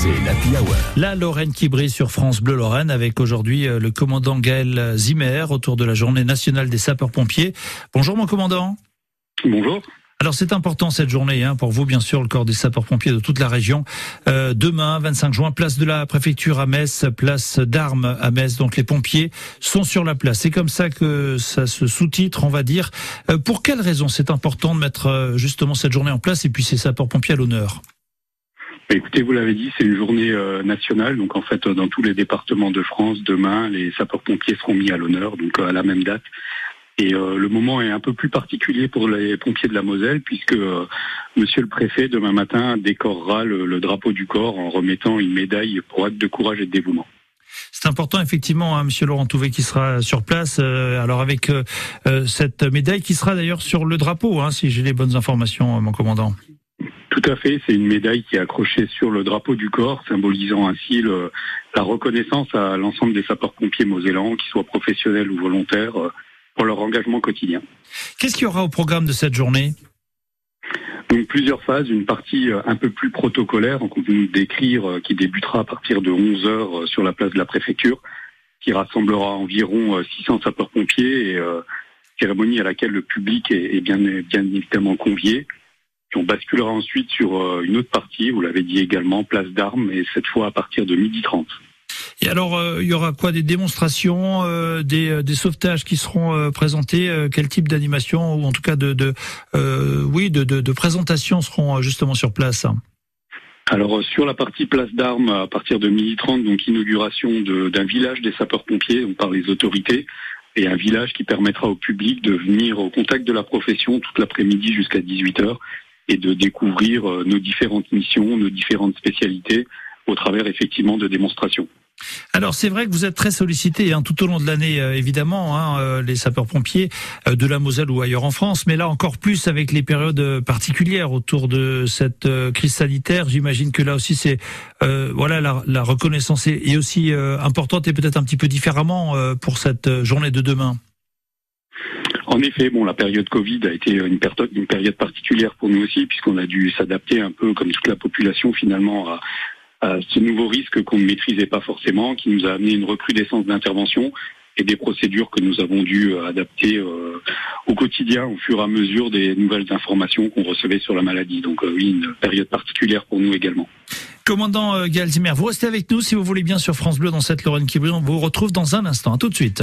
c'est l'Happy Hour. La Lorraine qui brille sur France Bleu Lorraine avec aujourd'hui euh, le commandant Gaël Zimmer autour de la journée nationale des sapeurs-pompiers. Bonjour mon commandant. Bonjour. Alors c'est important cette journée hein, pour vous bien sûr le corps des sapeurs-pompiers de toute la région. Euh, demain 25 juin, place de la préfecture à Metz, place d'armes à Metz. Donc les pompiers sont sur la place. C'est comme ça que ça se sous-titre, on va dire. Euh, pour quelles raisons c'est important de mettre euh, justement cette journée en place et puis ces sapeurs-pompiers à l'honneur? Écoutez, vous l'avez dit, c'est une journée euh, nationale. Donc en fait, euh, dans tous les départements de France, demain, les sapeurs-pompiers seront mis à l'honneur, donc euh, à la même date. Et euh, le moment est un peu plus particulier pour les pompiers de la Moselle, puisque euh, Monsieur le Préfet, demain matin, décorera le, le drapeau du corps en remettant une médaille pour acte de courage et de dévouement. C'est important effectivement, hein, Monsieur Laurent Touvet qui sera sur place. euh, alors avec cette médaille qui sera d'ailleurs sur le drapeau, hein, si j'ai les bonnes informations, mon commandant. Tout à fait, c'est une médaille qui est accrochée sur le drapeau du corps, symbolisant ainsi le- la reconnaissance à l'ensemble des sapeurs-pompiers mosellans, qu'ils soient professionnels ou volontaires, euh, pour leur engagement quotidien. Qu'est-ce qu'il y aura au programme de cette journée? Donc plusieurs phases, une partie euh, un peu plus protocolaire, donc on peut nous décrire, euh, qui débutera à partir de 11 heures sur la place de la préfecture, qui rassemblera environ euh, 600 sapeurs-pompiers et euh, cérémonie à laquelle le public est, est bien, bien évidemment convié. Puis on basculera ensuite sur euh, une autre partie, vous l'avez dit également, place d'armes, et cette fois à partir de midi 30. Et alors, euh, il y aura quoi Des démonstrations, euh, des, des sauvetages qui seront euh, présentés Quel type d'animation ou en tout cas de, de oui, de, de, de présentation seront justement sur place Alors euh, sur la partie place d'armes, à partir de midi 30, donc inauguration d'un village des sapeurs-pompiers par les autorités, et un village qui permettra au public de venir au contact de la profession toute l'après-midi jusqu'à 18 heures et de découvrir euh, nos différentes missions, nos différentes spécialités au travers effectivement de démonstrations. Alors c'est vrai que vous êtes très sollicité hein, tout au long de l'année, euh, évidemment, hein, euh, les sapeurs-pompiers de la Moselle ou ailleurs en France, mais là encore plus avec les périodes particulières autour de cette crise sanitaire. J'imagine que là aussi c'est voilà la, reconnaissance est, est aussi importante et peut-être un petit peu différemment pour cette journée de demain. En effet, bon, la période Covid a été une, période particulière pour nous aussi, puisqu'on a dû s'adapter un peu, comme toute la population, finalement, à, ce nouveau risque qu'on ne maîtrisait pas forcément, qui nous a amené une recrudescence d'intervention et des procédures que nous avons dû euh, adapter euh, au quotidien au fur et à mesure des nouvelles informations qu'on recevait sur la maladie. Donc euh, oui, une période particulière pour nous également. Commandant euh, vous restez avec nous si vous voulez bien sur France Bleu dans cette Lorraine qui brille. On vous retrouve dans un instant. À tout de suite.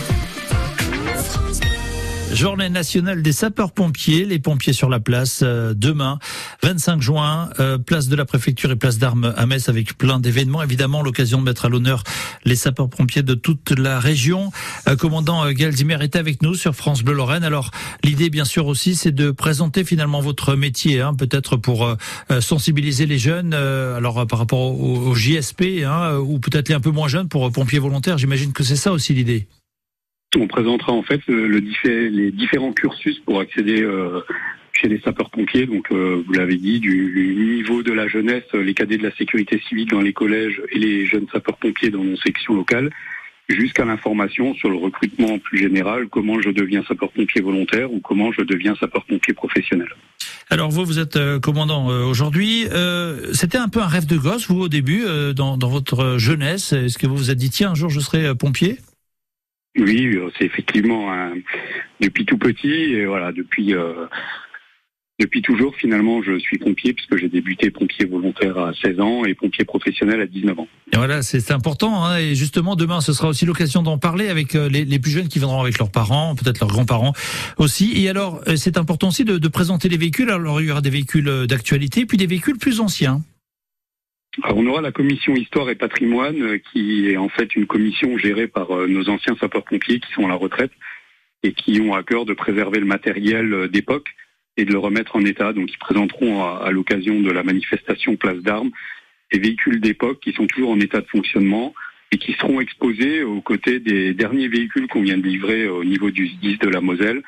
Journée nationale des sapeurs-pompiers, les pompiers sur la place euh, demain, 25 juin, euh, place de la préfecture et place d'armes à Metz avec plein d'événements. Évidemment, l'occasion de mettre à l'honneur les sapeurs-pompiers de toute la région. Euh, commandant Gaël Zimmer est avec nous sur France Bleu Lorraine. Alors, l'idée, bien sûr, aussi, c'est de présenter finalement votre métier, hein, peut-être pour sensibiliser les jeunes, alors par rapport au, au JSP, hein, ou peut-être les un peu moins jeunes pour pompiers volontaires. J'imagine que c'est ça aussi l'idée. On présentera en fait les différents cursus pour accéder euh, chez les sapeurs-pompiers. Donc, euh, vous l'avez dit, du, niveau de la jeunesse, les cadets de la sécurité civile dans les collèges et les jeunes sapeurs-pompiers dans nos sections locales, jusqu'à l'information sur le recrutement plus général, comment je deviens sapeur-pompier volontaire ou comment je deviens sapeur-pompier professionnel. Alors vous, vous êtes euh, commandant aujourd'hui. C'était un peu un rêve de gosse, vous, au début, dans, dans votre jeunesse. Est-ce que vous vous êtes dit, tiens, un jour, je serai pompier? Oui, euh, c'est effectivement depuis tout petit et voilà, depuis euh, depuis toujours finalement, je suis pompier puisque j'ai débuté pompier volontaire à 16 ans et pompier professionnel à 19 ans. Et voilà, c'est important. Hein, et justement, demain, ce sera aussi l'occasion d'en parler avec euh, les, plus jeunes qui viendront avec leurs parents, peut-être leurs grands-parents aussi. Et alors, euh, c'est important aussi de, de présenter les véhicules. Alors, il y aura des véhicules d'actualité, puis des véhicules plus anciens. Alors, on aura la commission histoire et patrimoine euh, qui est en fait une commission gérée par euh, nos anciens sapeurs-pompiers qui sont à la retraite et qui ont à cœur de préserver le matériel euh, d'époque et de le remettre en état. Donc ils présenteront à, l'occasion de la manifestation Place d'Armes des véhicules d'époque qui sont toujours en état de fonctionnement et qui seront exposés aux côtés des derniers véhicules qu'on vient de livrer au niveau du SDIS de la Moselle.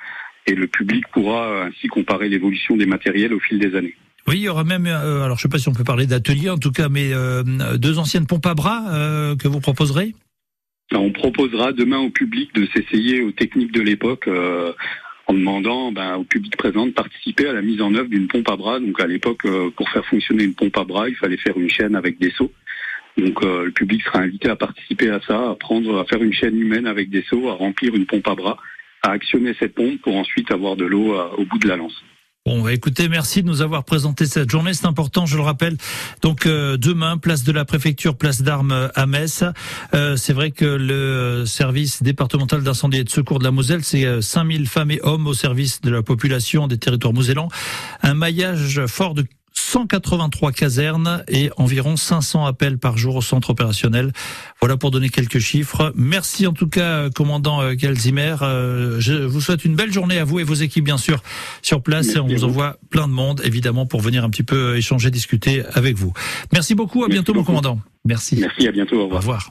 Et le public pourra ainsi comparer l'évolution des matériels au fil des années. Il y aura même, euh, alors je sais pas si on peut parler d'atelier en tout cas, mais euh, deux anciennes pompes à bras euh, que vous proposerez? On proposera demain au public de s'essayer aux techniques de l'époque. En demandant ben, au public présent de participer à la mise en œuvre d'une pompe à bras. Donc à l'époque, pour faire fonctionner une pompe à bras, il fallait faire une chaîne avec des seaux. Donc le public sera invité à participer à ça, à prendre, à faire une chaîne humaine avec des seaux, à remplir une pompe à bras, à actionner cette pompe pour ensuite avoir de l'eau au bout de la lance. Bon, écoutez, merci de nous avoir présenté cette journée. C'est important, je le rappelle. Donc euh, demain, place de la préfecture, place d'armes à Metz. Euh, c'est vrai que le service départemental d'incendie et de secours de la Moselle, c'est 5000 femmes et hommes au service de la population des territoires mosellans. Un maillage fort de 183 casernes et environ 500 appels par jour au centre opérationnel. Voilà pour donner quelques chiffres. Merci en tout cas, commandant Galzimer. Euh, je vous souhaite une belle journée à vous et vos équipes, bien sûr, sur place. et on vous envoie plein de monde, évidemment, pour venir un petit peu échanger, discuter avec vous. Merci beaucoup. À bientôt, mon commandant. Merci. Merci, à bientôt. Au revoir. Au revoir.